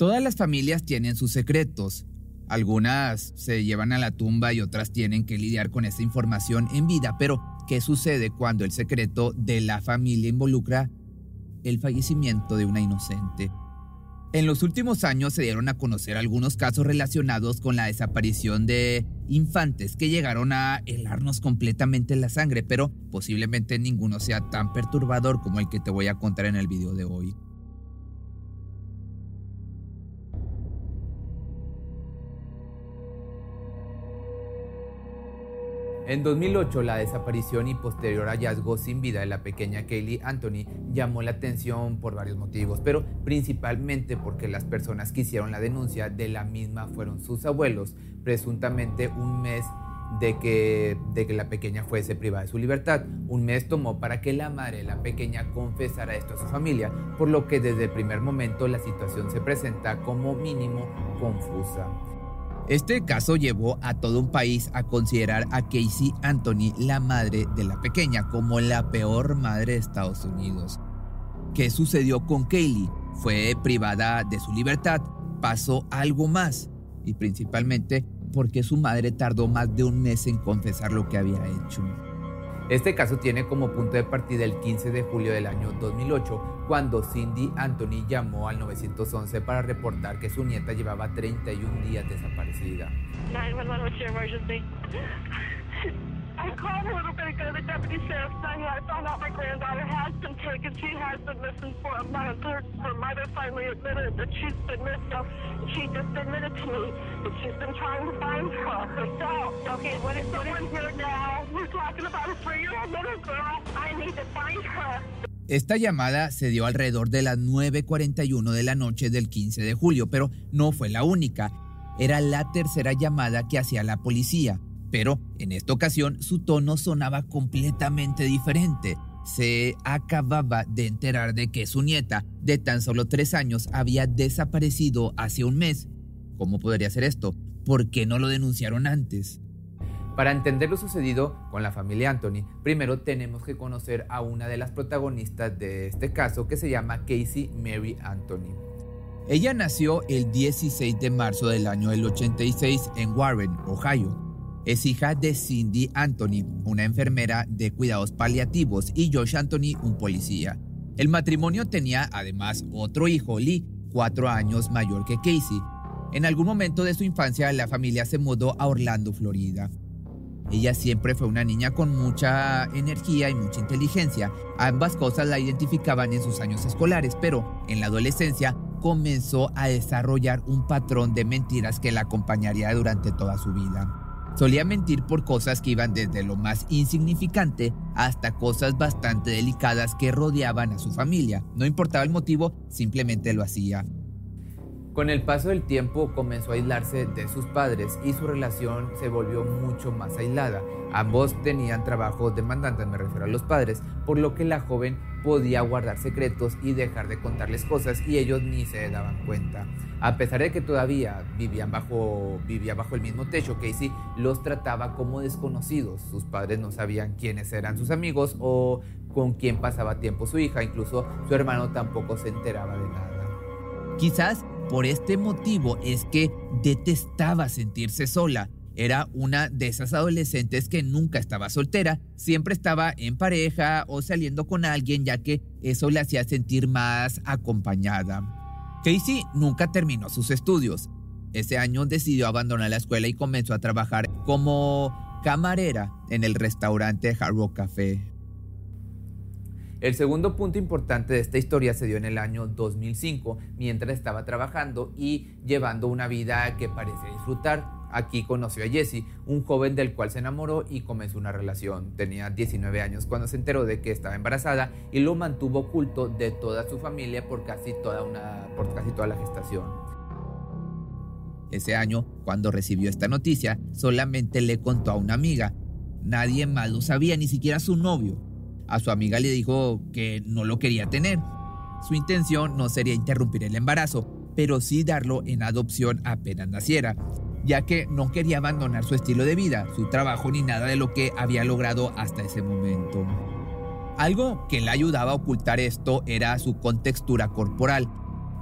Todas las familias tienen sus secretos. Algunas se llevan a la tumba y otras tienen que lidiar con esa información en vida, pero ¿qué sucede cuando el secreto de la familia involucra el fallecimiento de una inocente? En los últimos años se dieron a conocer algunos casos relacionados con la desaparición de infantes que llegaron a helarnos completamente la sangre, pero posiblemente ninguno sea tan perturbador como el que te voy a contar en el video de hoy. En 2008, la desaparición y posterior hallazgo sin vida de la pequeña Kaylee Anthony llamó la atención por varios motivos, pero principalmente porque las personas que hicieron la denuncia de la misma fueron sus abuelos, presuntamente un mes de que, de que la pequeña fuese privada de su libertad. Un mes tomó para que la madre de la pequeña confesara esto a su familia, por lo que desde el primer momento la situación se presenta como mínimo confusa. Este caso llevó a todo un país a considerar a Casey Anthony, la madre de la pequeña, como la peor madre de Estados Unidos. ¿Qué sucedió con Kaylee? Fue privada de su libertad, pasó algo más y principalmente porque su madre tardó más de un mes en confesar lo que había hecho. Este caso tiene como punto de partida el 15 de julio del año 2008, cuando Cindy Anthony llamó al 911 para reportar que su nieta llevaba 31 días desaparecida. 911, what's your emergency? I called a little bit ago. The deputy sheriff saying I found out my granddaughter has been taken. She has been missing for a month. Her, her mother finally admitted that she's been missing. She just admitted to me that she's been trying to find her herself. Okay, what is someone here now? We're talking about a three-year-old little girl. I need to find her. Esta llamada se dio alrededor de las 9.41 de la noche del 15 de julio, pero no fue la única. Era la tercera llamada que hacía la policía. Pero en esta ocasión su tono sonaba completamente diferente. Se acababa de enterar de que su nieta, de tan solo tres años, había desaparecido hace un mes. ¿Cómo podría ser esto? ¿Por qué no lo denunciaron antes? Para entender lo sucedido con la familia Anthony, primero tenemos que conocer a una de las protagonistas de este caso que se llama Casey Mary Anthony. Ella nació el 16 de marzo del año del 86 en Warren, Ohio. Es hija de Cindy Anthony, una enfermera de cuidados paliativos, y Josh Anthony, un policía. El matrimonio tenía además otro hijo, Lee, cuatro años mayor que Casey. En algún momento de su infancia, la familia se mudó a Orlando, Florida. Ella siempre fue una niña con mucha energía y mucha inteligencia. Ambas cosas la identificaban en sus años escolares, pero en la adolescencia comenzó a desarrollar un patrón de mentiras que la acompañaría durante toda su vida. Solía mentir por cosas que iban desde lo más insignificante hasta cosas bastante delicadas que rodeaban a su familia. No importaba el motivo, simplemente lo hacía. Con el paso del tiempo comenzó a aislarse de sus padres y su relación se volvió mucho más aislada. Ambos tenían trabajos demandantes, me refiero a los padres, por lo que la joven podía guardar secretos y dejar de contarles cosas y ellos ni se daban cuenta. A pesar de que todavía vivían bajo, vivía bajo el mismo techo, Casey los trataba como desconocidos. Sus padres no sabían quiénes eran sus amigos o con quién pasaba tiempo su hija, incluso su hermano tampoco se enteraba de nada. Quizás por este motivo es que detestaba sentirse sola. Era una de esas adolescentes que nunca estaba soltera, siempre estaba en pareja o saliendo con alguien ya que eso le hacía sentir más acompañada. Casey nunca terminó sus estudios. Ese año decidió abandonar la escuela y comenzó a trabajar como camarera en el restaurante Hard Rock Café. El segundo punto importante de esta historia se dio en el año 2005, mientras estaba trabajando y llevando una vida que parece disfrutar. Aquí conoció a Jesse, un joven del cual se enamoró y comenzó una relación. Tenía 19 años cuando se enteró de que estaba embarazada y lo mantuvo oculto de toda su familia por casi toda, una, por casi toda la gestación. Ese año, cuando recibió esta noticia, solamente le contó a una amiga. Nadie más lo sabía, ni siquiera su novio. A su amiga le dijo que no lo quería tener. Su intención no sería interrumpir el embarazo, pero sí darlo en adopción apenas naciera ya que no quería abandonar su estilo de vida, su trabajo ni nada de lo que había logrado hasta ese momento. Algo que le ayudaba a ocultar esto era su contextura corporal.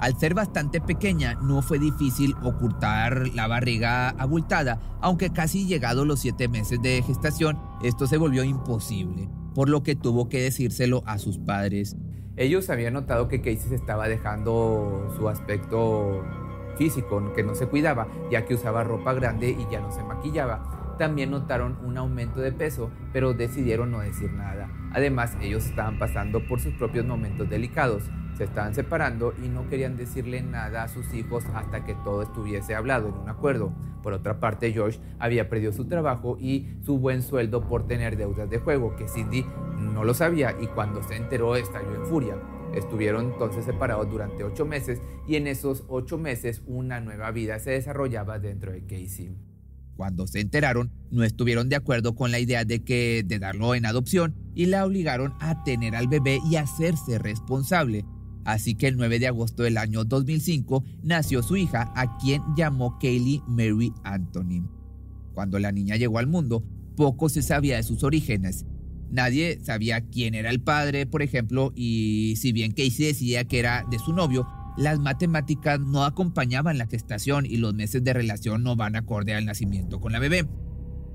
Al ser bastante pequeña, no fue difícil ocultar la barriga abultada, aunque casi llegado los siete meses de gestación, esto se volvió imposible, por lo que tuvo que decírselo a sus padres. Ellos habían notado que Casey se estaba dejando su aspecto físico, que no se cuidaba, ya que usaba ropa grande y ya no se maquillaba. También notaron un aumento de peso, pero decidieron no decir nada. Además, ellos estaban pasando por sus propios momentos delicados. Se estaban separando y no querían decirle nada a sus hijos hasta que todo estuviese hablado en un acuerdo. Por otra parte, George había perdido su trabajo y su buen sueldo por tener deudas de juego, que Cindy no lo sabía y cuando se enteró estalló en furia. Estuvieron entonces separados durante ocho meses y en esos ocho meses una nueva vida se desarrollaba dentro de Casey. Cuando se enteraron, no estuvieron de acuerdo con la idea de que de darlo en adopción y la obligaron a tener al bebé y hacerse responsable. Así que el 9 de agosto del año 2005 nació su hija, a quien llamó Kaylee Mary Anthony. Cuando la niña llegó al mundo, poco se sabía de sus orígenes Nadie sabía quién era el padre, por ejemplo, y si bien Casey decía que era de su novio, las matemáticas no acompañaban la gestación y los meses de relación no van acorde al nacimiento con la bebé.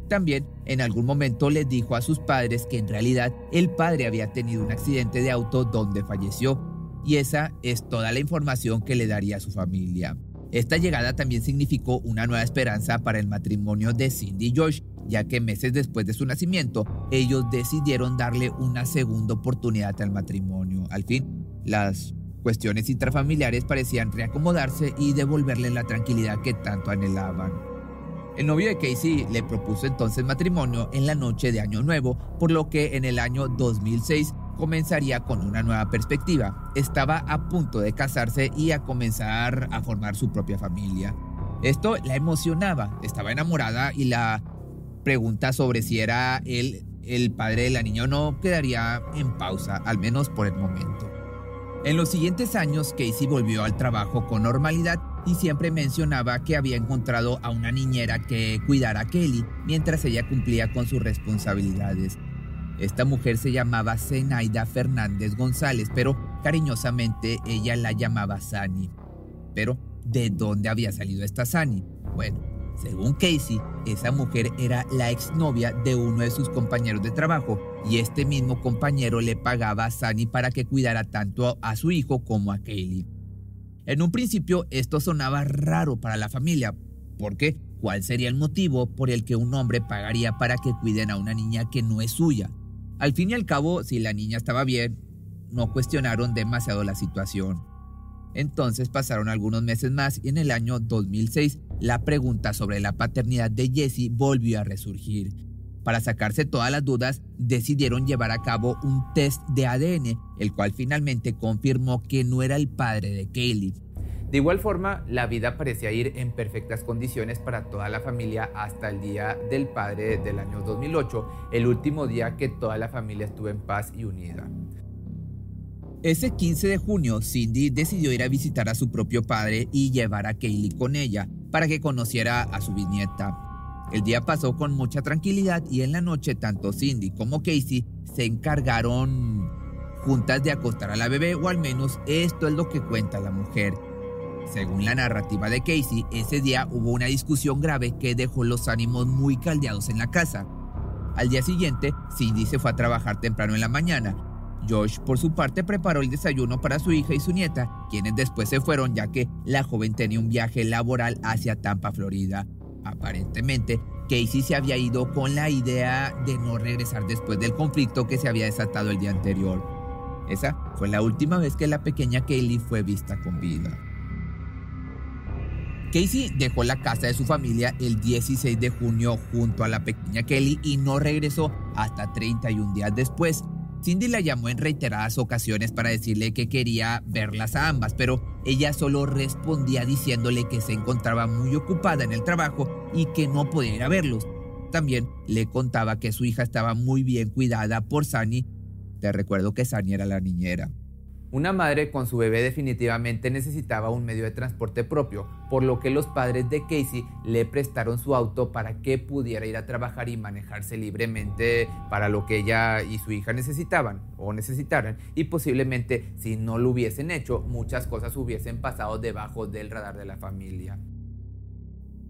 También en algún momento le dijo a sus padres que en realidad el padre había tenido un accidente de auto donde falleció, y esa es toda la información que le daría a su familia. Esta llegada también significó una nueva esperanza para el matrimonio de Cindy y Josh, ya que meses después de su nacimiento, ellos decidieron darle una segunda oportunidad al matrimonio. Al fin, las cuestiones intrafamiliares parecían reacomodarse y devolverle la tranquilidad que tanto anhelaban. El novio de Casey le propuso entonces matrimonio en la noche de Año Nuevo, por lo que en el año 2006 comenzaría con una nueva perspectiva. Estaba a punto de casarse y a comenzar a formar su propia familia. Esto la emocionaba, estaba enamorada y la pregunta sobre si era él el padre de la niña o no quedaría en pausa, al menos por el momento. En los siguientes años, Casey volvió al trabajo con normalidad y siempre mencionaba que había encontrado a una niñera que cuidara a Kelly mientras ella cumplía con sus responsabilidades. Esta mujer se llamaba Zenaida Fernández González, pero cariñosamente ella la llamaba Sani. Pero, ¿de dónde había salido esta Sani? Bueno, según Casey, esa mujer era la exnovia de uno de sus compañeros de trabajo y este mismo compañero le pagaba a Sani para que cuidara tanto a su hijo como a Kaylee. En un principio esto sonaba raro para la familia, porque ¿cuál sería el motivo por el que un hombre pagaría para que cuiden a una niña que no es suya? Al fin y al cabo, si la niña estaba bien, no cuestionaron demasiado la situación. Entonces pasaron algunos meses más y en el año 2006 la pregunta sobre la paternidad de Jesse volvió a resurgir. Para sacarse todas las dudas, decidieron llevar a cabo un test de ADN, el cual finalmente confirmó que no era el padre de Kaylee. De igual forma, la vida parecía ir en perfectas condiciones para toda la familia hasta el día del padre del año 2008, el último día que toda la familia estuvo en paz y unida. Ese 15 de junio, Cindy decidió ir a visitar a su propio padre y llevar a Kaylee con ella para que conociera a su bisnieta. El día pasó con mucha tranquilidad y en la noche tanto Cindy como Casey se encargaron juntas de acostar a la bebé o al menos esto es lo que cuenta la mujer. Según la narrativa de Casey, ese día hubo una discusión grave que dejó los ánimos muy caldeados en la casa. Al día siguiente, Cindy se fue a trabajar temprano en la mañana. Josh, por su parte, preparó el desayuno para su hija y su nieta, quienes después se fueron ya que la joven tenía un viaje laboral hacia Tampa, Florida. Aparentemente, Casey se había ido con la idea de no regresar después del conflicto que se había desatado el día anterior. Esa fue la última vez que la pequeña Kaylee fue vista con vida. Casey dejó la casa de su familia el 16 de junio junto a la pequeña Kelly y no regresó hasta 31 días después. Cindy la llamó en reiteradas ocasiones para decirle que quería verlas a ambas, pero ella solo respondía diciéndole que se encontraba muy ocupada en el trabajo y que no podía ir a verlos. También le contaba que su hija estaba muy bien cuidada por Sani. Te recuerdo que Sani era la niñera. Una madre con su bebé definitivamente necesitaba un medio de transporte propio, por lo que los padres de Casey le prestaron su auto para que pudiera ir a trabajar y manejarse libremente para lo que ella y su hija necesitaban o necesitaran y posiblemente si no lo hubiesen hecho muchas cosas hubiesen pasado debajo del radar de la familia.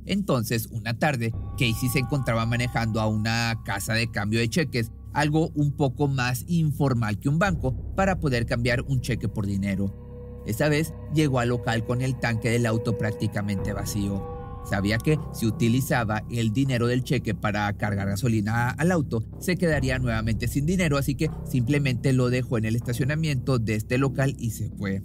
Entonces, una tarde, Casey se encontraba manejando a una casa de cambio de cheques algo un poco más informal que un banco, para poder cambiar un cheque por dinero. Esta vez llegó al local con el tanque del auto prácticamente vacío. Sabía que si utilizaba el dinero del cheque para cargar gasolina al auto, se quedaría nuevamente sin dinero, así que simplemente lo dejó en el estacionamiento de este local y se fue.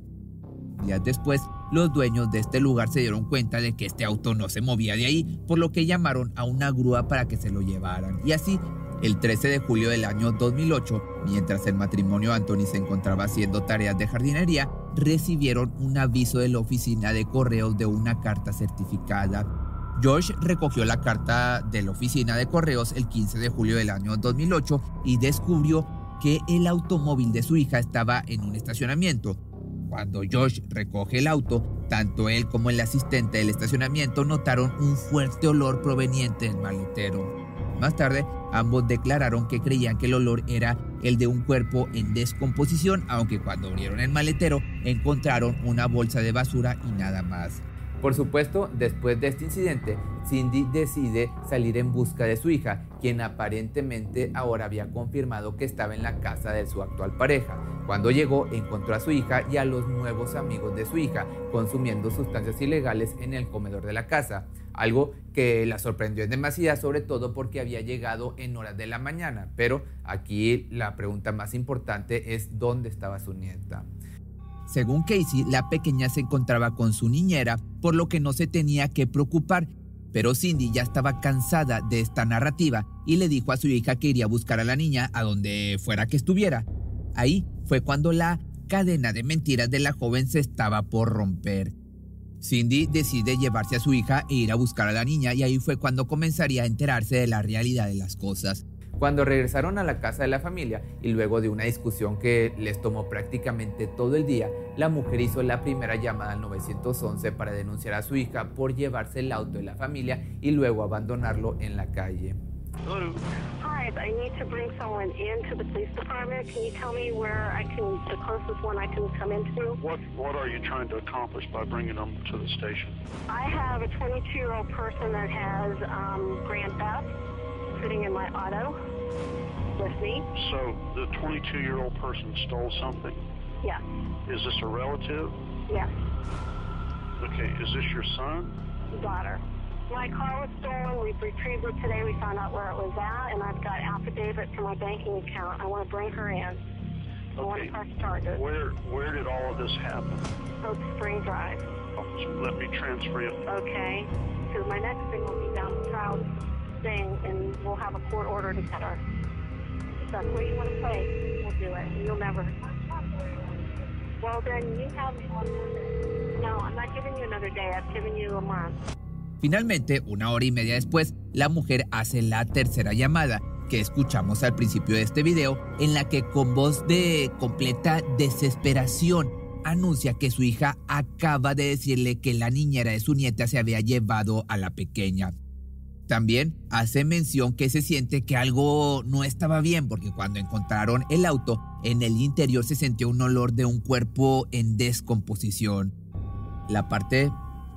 Días después, los dueños de este lugar se dieron cuenta de que este auto no se movía de ahí, por lo que llamaron a una grúa para que se lo llevaran. Y así el 13 de julio del año 2008, mientras el matrimonio Anthony se encontraba haciendo tareas de jardinería, recibieron un aviso de la oficina de correos de una carta certificada. George recogió la carta de la oficina de correos el 15 de julio del año 2008 y descubrió que el automóvil de su hija estaba en un estacionamiento. Cuando George recoge el auto, tanto él como el asistente del estacionamiento notaron un fuerte olor proveniente del maletero. Más tarde, ambos declararon que creían que el olor era el de un cuerpo en descomposición, aunque cuando abrieron el maletero encontraron una bolsa de basura y nada más. Por supuesto, después de este incidente, Cindy decide salir en busca de su hija, quien aparentemente ahora había confirmado que estaba en la casa de su actual pareja. Cuando llegó, encontró a su hija y a los nuevos amigos de su hija consumiendo sustancias ilegales en el comedor de la casa algo que la sorprendió en demasía, sobre todo porque había llegado en horas de la mañana. Pero aquí la pregunta más importante es dónde estaba su nieta. Según Casey, la pequeña se encontraba con su niñera, por lo que no se tenía que preocupar. Pero Cindy ya estaba cansada de esta narrativa y le dijo a su hija que iría a buscar a la niña a donde fuera que estuviera. Ahí fue cuando la cadena de mentiras de la joven se estaba por romper. Cindy decide llevarse a su hija e ir a buscar a la niña y ahí fue cuando comenzaría a enterarse de la realidad de las cosas. Cuando regresaron a la casa de la familia y luego de una discusión que les tomó prácticamente todo el día, la mujer hizo la primera llamada al 911 para denunciar a su hija por llevarse el auto de la familia y luego abandonarlo en la calle. Hi, I need to bring someone into the police department. Can you tell me where I can, the closest one I can come into? What What are you trying to accomplish by bringing them to the station? I have a 22-year-old person that has um, Grand Theft sitting in my auto with me. So the 22-year-old person stole something? Yes. Is this a relative? Yes. Okay. Is this your son? Daughter. My car was stolen. We've retrieved it today. We found out where it was at, and I've got affidavit for my banking account. I want to bring her in. I want to press charges. Where Where did all of this happen? Oak Spring Drive. Oh, so let me transfer you. Okay. Because my next thing will be down the Trout thing, and we'll have a court order to get her. If that's what you want to play, we'll do it. You'll never. Well, then you have. No, I'm not giving you another day. I've given you a month. Finalmente, una hora y media después, la mujer hace la tercera llamada que escuchamos al principio de este video, en la que con voz de completa desesperación anuncia que su hija acaba de decirle que la niñera de su nieta se había llevado a la pequeña. También hace mención que se siente que algo no estaba bien porque cuando encontraron el auto, en el interior se sentía un olor de un cuerpo en descomposición. La parte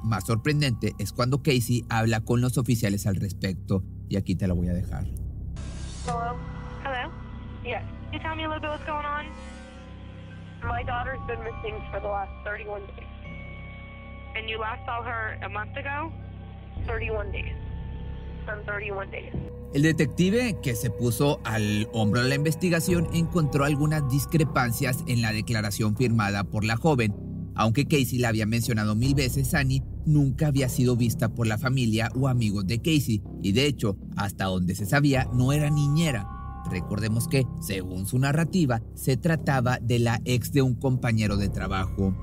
más sorprendente es cuando Casey habla con los oficiales al respecto y aquí te la voy a dejar. Hello? Hello? Yes. Can you tell me a little bit what's going on? My daughter's been missing for the last 31 days. And you last saw her a month ago? 31 days. Son 31 days. El detective que se puso al hombro de la investigación encontró algunas discrepancias en la declaración firmada por la joven Aunque Casey la había mencionado mil veces, Annie nunca había sido vista por la familia o amigos de Casey y de hecho, hasta donde se sabía, no era niñera. Recordemos que, según su narrativa, se trataba de la ex de un compañero de trabajo.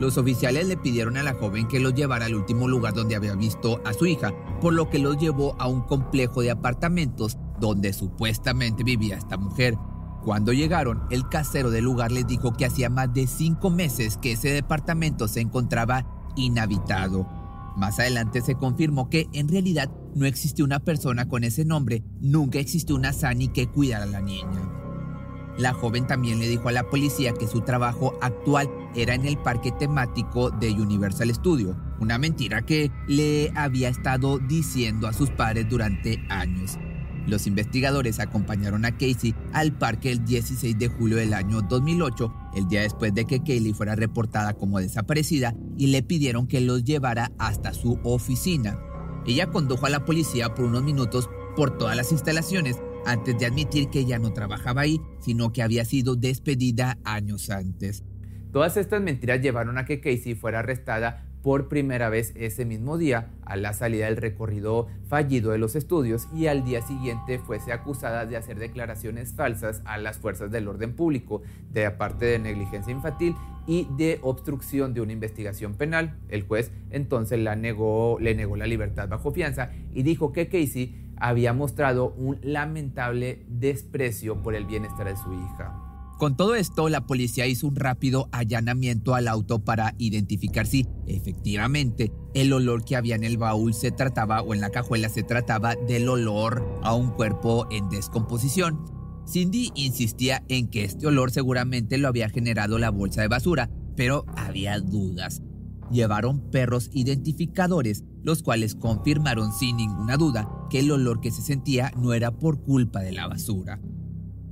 Los oficiales le pidieron a la joven que los llevara al último lugar donde había visto a su hija, por lo que los llevó a un complejo de apartamentos donde supuestamente vivía esta mujer. Cuando llegaron, el casero del lugar les dijo que hacía más de cinco meses que ese departamento se encontraba inhabitado. Más adelante se confirmó que en realidad no existió una persona con ese nombre, nunca existió una Sani que cuidara a la niña. La joven también le dijo a la policía que su trabajo actual era en el parque temático de Universal Studio, una mentira que le había estado diciendo a sus padres durante años. Los investigadores acompañaron a Casey al parque el 16 de julio del año 2008, el día después de que Kaylee fuera reportada como desaparecida, y le pidieron que los llevara hasta su oficina. Ella condujo a la policía por unos minutos por todas las instalaciones antes de admitir que ella no trabajaba ahí, sino que había sido despedida años antes. Todas estas mentiras llevaron a que Casey fuera arrestada por primera vez ese mismo día a la salida del recorrido fallido de los estudios y al día siguiente fuese acusada de hacer declaraciones falsas a las fuerzas del orden público, de aparte de negligencia infantil y de obstrucción de una investigación penal. El juez entonces negó, le negó la libertad bajo fianza y dijo que Casey había mostrado un lamentable desprecio por el bienestar de su hija. Con todo esto, la policía hizo un rápido allanamiento al auto para identificar si efectivamente el olor que había en el baúl se trataba o en la cajuela se trataba del olor a un cuerpo en descomposición. Cindy insistía en que este olor seguramente lo había generado la bolsa de basura, pero había dudas. Llevaron perros identificadores, los cuales confirmaron sin ninguna duda que el olor que se sentía no era por culpa de la basura.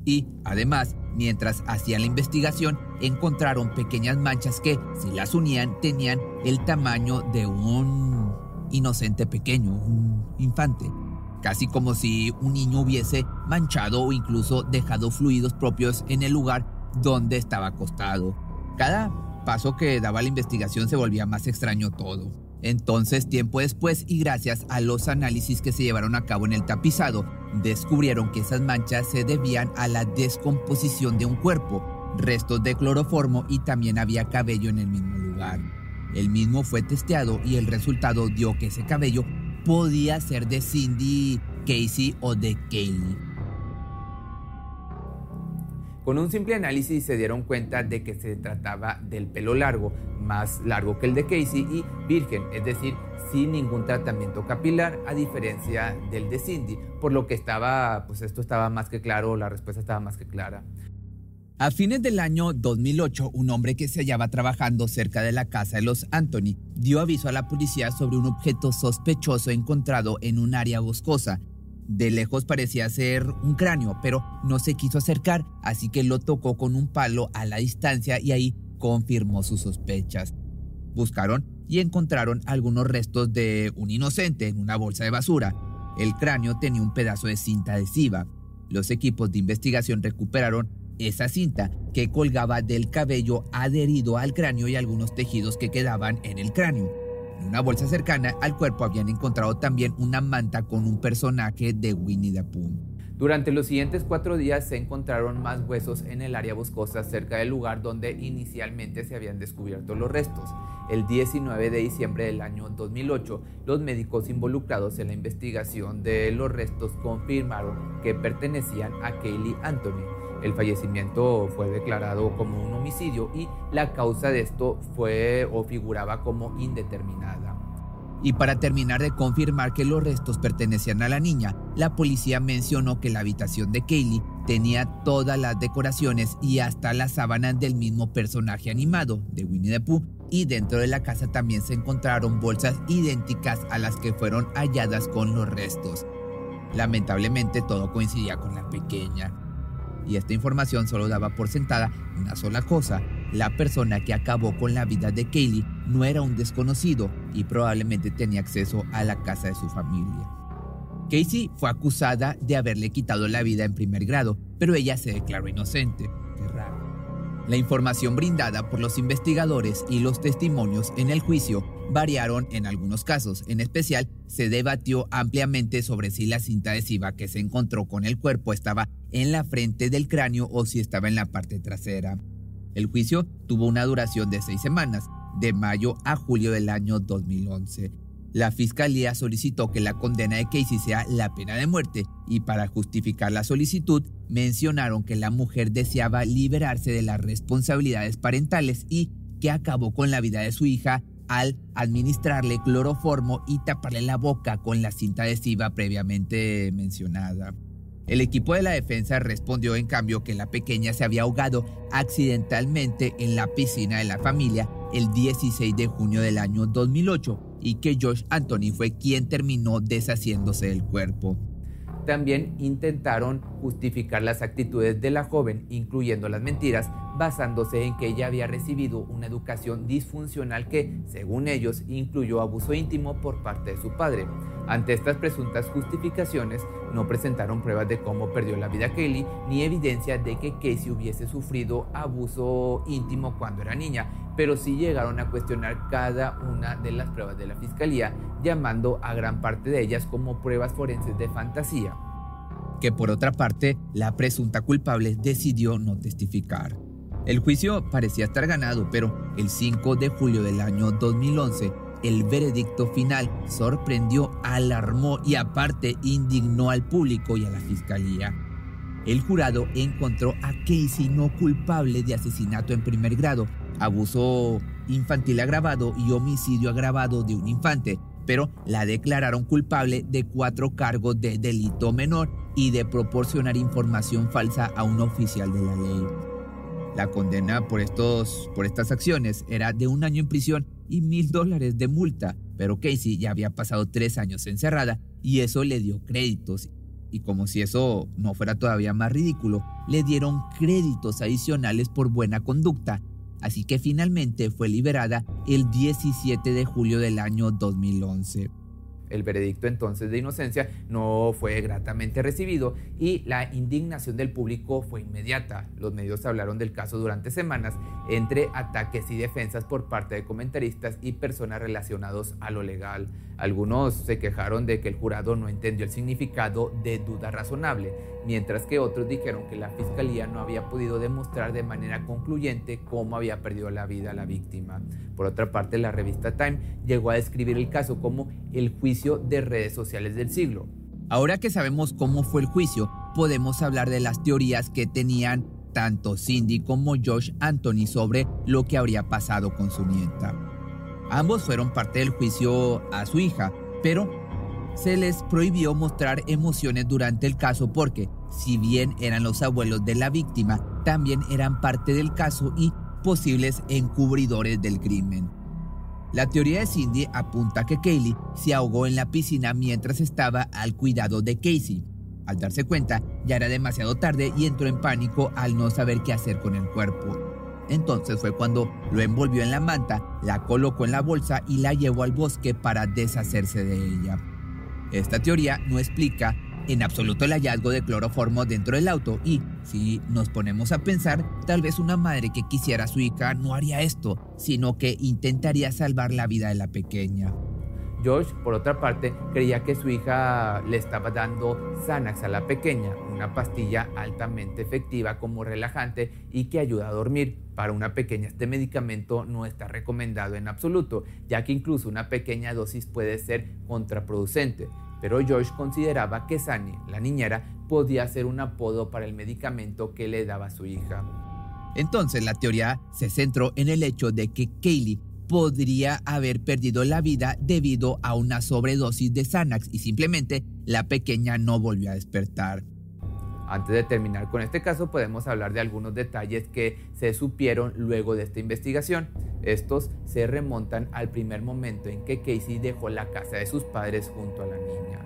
Y, además, mientras hacían la investigación, encontraron pequeñas manchas que, si las unían, tenían el tamaño de un inocente pequeño, un infante. Casi como si un niño hubiese manchado o incluso dejado fluidos propios en el lugar donde estaba acostado. Cada paso que daba la investigación se volvía más extraño todo. Entonces, tiempo después y gracias a los análisis que se llevaron a cabo en el tapizado, descubrieron que esas manchas se debían a la descomposición de un cuerpo, restos de cloroformo y también había cabello en el mismo lugar. El mismo fue testeado y el resultado dio que ese cabello podía ser de Cindy, Casey o de Kaylee. Con un simple análisis se dieron cuenta de que se trataba del pelo largo, más largo que el de Casey y virgen, es decir, sin ningún tratamiento capilar, a diferencia del de Cindy, por lo que estaba, pues esto estaba más que claro, la respuesta estaba más que clara. A fines del año 2008, un hombre que se hallaba trabajando cerca de la casa de los Anthony dio aviso a la policía sobre un objeto sospechoso encontrado en un área boscosa de lejos parecía ser un cráneo, pero no se quiso acercar, así que lo tocó con un palo a la distancia y ahí confirmó sus sospechas. Buscaron y encontraron algunos restos de un inocente en una bolsa de basura. El cráneo tenía un pedazo de cinta adhesiva. Los equipos de investigación recuperaron esa cinta que colgaba del cabello adherido al cráneo y algunos tejidos que quedaban en el cráneo. En una bolsa cercana al cuerpo habían encontrado también una manta con un personaje de Winnie the Pooh. Durante los siguientes cuatro días se encontraron más huesos en el área boscosa cerca del lugar donde inicialmente se habían descubierto los restos. El 19 de diciembre del año 2008, los médicos involucrados en la investigación de los restos confirmaron que pertenecían a Kaylee Anthony, el fallecimiento fue declarado como un homicidio y la causa de esto fue o figuraba como indeterminada. Y para terminar de confirmar que los restos pertenecían a la niña, la policía mencionó que la habitación de Kaylee tenía todas las decoraciones y hasta las sábanas del mismo personaje animado de Winnie the Pooh y dentro de la casa también se encontraron bolsas idénticas a las que fueron halladas con los restos. Lamentablemente todo coincidía con la pequeña y esta información solo daba por sentada una sola cosa. La persona que acabó con la vida de Kaylee no era un desconocido y probablemente tenía acceso a la casa de su familia. Casey fue acusada de haberle quitado la vida en primer grado, pero ella se declaró inocente. Qué raro. La información brindada por los investigadores y los testimonios en el juicio variaron en algunos casos. En especial, se debatió ampliamente sobre si la cinta adhesiva que se encontró con el cuerpo estaba en la frente del cráneo o si estaba en la parte trasera. El juicio tuvo una duración de seis semanas, de mayo a julio del año 2011. La fiscalía solicitó que la condena de Casey sea la pena de muerte y para justificar la solicitud mencionaron que la mujer deseaba liberarse de las responsabilidades parentales y que acabó con la vida de su hija al administrarle cloroformo y taparle la boca con la cinta adhesiva previamente mencionada. El equipo de la defensa respondió en cambio que la pequeña se había ahogado accidentalmente en la piscina de la familia el 16 de junio del año 2008 y que Josh Anthony fue quien terminó deshaciéndose del cuerpo. También intentaron justificar las actitudes de la joven, incluyendo las mentiras, basándose en que ella había recibido una educación disfuncional que, según ellos, incluyó abuso íntimo por parte de su padre. Ante estas presuntas justificaciones, no presentaron pruebas de cómo perdió la vida Kelly ni evidencia de que Casey hubiese sufrido abuso íntimo cuando era niña, pero sí llegaron a cuestionar cada una de las pruebas de la fiscalía, llamando a gran parte de ellas como pruebas forenses de fantasía. Que por otra parte, la presunta culpable decidió no testificar. El juicio parecía estar ganado, pero el 5 de julio del año 2011, el veredicto final sorprendió, alarmó y aparte indignó al público y a la fiscalía. El jurado encontró a Casey no culpable de asesinato en primer grado abuso infantil agravado y homicidio agravado de un infante, pero la declararon culpable de cuatro cargos de delito menor y de proporcionar información falsa a un oficial de la ley. La condena por, estos, por estas acciones era de un año en prisión y mil dólares de multa, pero Casey ya había pasado tres años encerrada y eso le dio créditos. Y como si eso no fuera todavía más ridículo, le dieron créditos adicionales por buena conducta así que finalmente fue liberada el 17 de julio del año 2011. El veredicto entonces de inocencia no fue gratamente recibido y la indignación del público fue inmediata. Los medios hablaron del caso durante semanas entre ataques y defensas por parte de comentaristas y personas relacionados a lo legal. Algunos se quejaron de que el jurado no entendió el significado de duda razonable, mientras que otros dijeron que la fiscalía no había podido demostrar de manera concluyente cómo había perdido la vida la víctima. Por otra parte, la revista Time llegó a describir el caso como el juicio de redes sociales del siglo. Ahora que sabemos cómo fue el juicio, podemos hablar de las teorías que tenían tanto Cindy como Josh Anthony sobre lo que habría pasado con su nieta. Ambos fueron parte del juicio a su hija, pero se les prohibió mostrar emociones durante el caso porque, si bien eran los abuelos de la víctima, también eran parte del caso y posibles encubridores del crimen. La teoría de Cindy apunta que Kaylee se ahogó en la piscina mientras estaba al cuidado de Casey. Al darse cuenta, ya era demasiado tarde y entró en pánico al no saber qué hacer con el cuerpo. Entonces fue cuando lo envolvió en la manta, la colocó en la bolsa y la llevó al bosque para deshacerse de ella. Esta teoría no explica en absoluto el hallazgo de cloroformo dentro del auto y, si nos ponemos a pensar, tal vez una madre que quisiera a su hija no haría esto, sino que intentaría salvar la vida de la pequeña. Josh, por otra parte, creía que su hija le estaba dando Xanax a la pequeña, una pastilla altamente efectiva como relajante y que ayuda a dormir. Para una pequeña este medicamento no está recomendado en absoluto, ya que incluso una pequeña dosis puede ser contraproducente. Pero Josh consideraba que Sani, la niñera, podía ser un apodo para el medicamento que le daba su hija. Entonces la teoría se centró en el hecho de que Kaylee podría haber perdido la vida debido a una sobredosis de Xanax y simplemente la pequeña no volvió a despertar. Antes de terminar con este caso, podemos hablar de algunos detalles que se supieron luego de esta investigación. Estos se remontan al primer momento en que Casey dejó la casa de sus padres junto a la niña.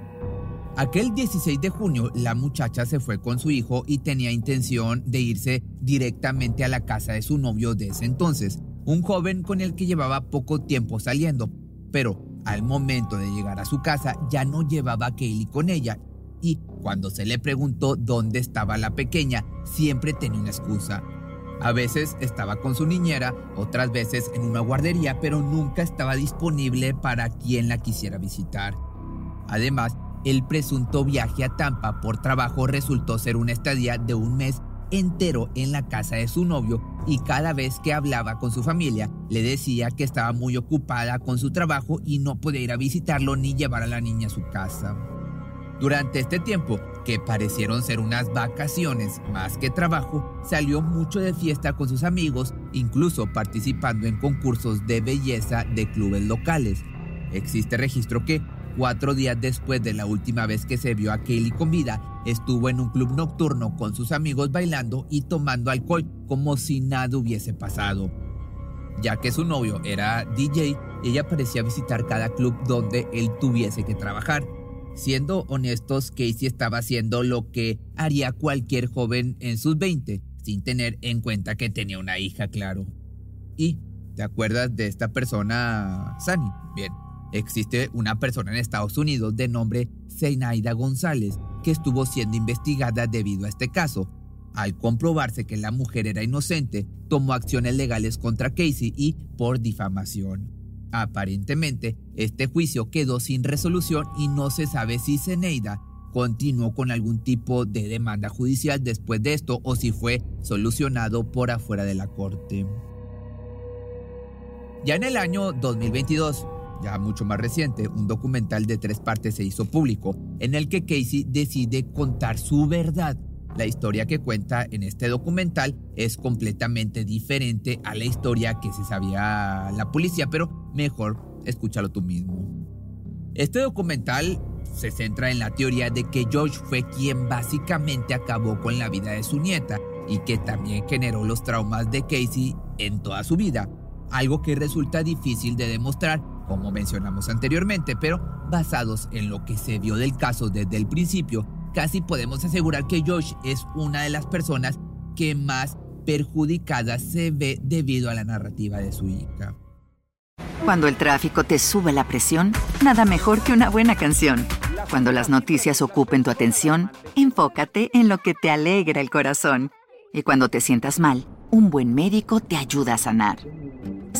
Aquel 16 de junio, la muchacha se fue con su hijo y tenía intención de irse directamente a la casa de su novio de ese entonces, un joven con el que llevaba poco tiempo saliendo, pero al momento de llegar a su casa ya no llevaba a Kaylee con ella y cuando se le preguntó dónde estaba la pequeña, siempre tenía una excusa. A veces estaba con su niñera, otras veces en una guardería, pero nunca estaba disponible para quien la quisiera visitar. Además, el presunto viaje a Tampa por trabajo resultó ser una estadía de un mes entero en la casa de su novio y cada vez que hablaba con su familia le decía que estaba muy ocupada con su trabajo y no podía ir a visitarlo ni llevar a la niña a su casa. Durante este tiempo, que parecieron ser unas vacaciones más que trabajo, salió mucho de fiesta con sus amigos, incluso participando en concursos de belleza de clubes locales. Existe registro que, cuatro días después de la última vez que se vio a Kaylee con vida, estuvo en un club nocturno con sus amigos bailando y tomando alcohol como si nada hubiese pasado. Ya que su novio era DJ, ella parecía visitar cada club donde él tuviese que trabajar Siendo honestos, Casey estaba haciendo lo que haría cualquier joven en sus 20, sin tener en cuenta que tenía una hija, claro. ¿Y te acuerdas de esta persona, Sunny? Bien, existe una persona en Estados Unidos de nombre Zenaida González que estuvo siendo investigada debido a este caso. Al comprobarse que la mujer era inocente, tomó acciones legales contra Casey y por difamación. Aparentemente, este juicio quedó sin resolución y no se sabe si Zeneida continuó con algún tipo de demanda judicial después de esto o si fue solucionado por afuera de la corte. Ya en el año 2022, ya mucho más reciente, un documental de tres partes se hizo público en el que Casey decide contar su verdad la historia que cuenta en este documental es completamente diferente a la historia que se sabía la policía, pero mejor escúchalo tú mismo. Este documental se centra en la teoría de que George fue quien básicamente acabó con la vida de su nieta y que también generó los traumas de Casey en toda su vida, algo que resulta difícil de demostrar, como mencionamos anteriormente, pero basados en lo que se vio del caso desde el principio, casi podemos asegurar que Josh es una de las personas que más perjudicada se ve debido a la narrativa de su hija. Cuando el tráfico te sube la presión, nada mejor que una buena canción. Cuando las noticias ocupen tu atención, enfócate en lo que te alegra el corazón. Y cuando te sientas mal, un buen médico te ayuda a sanar.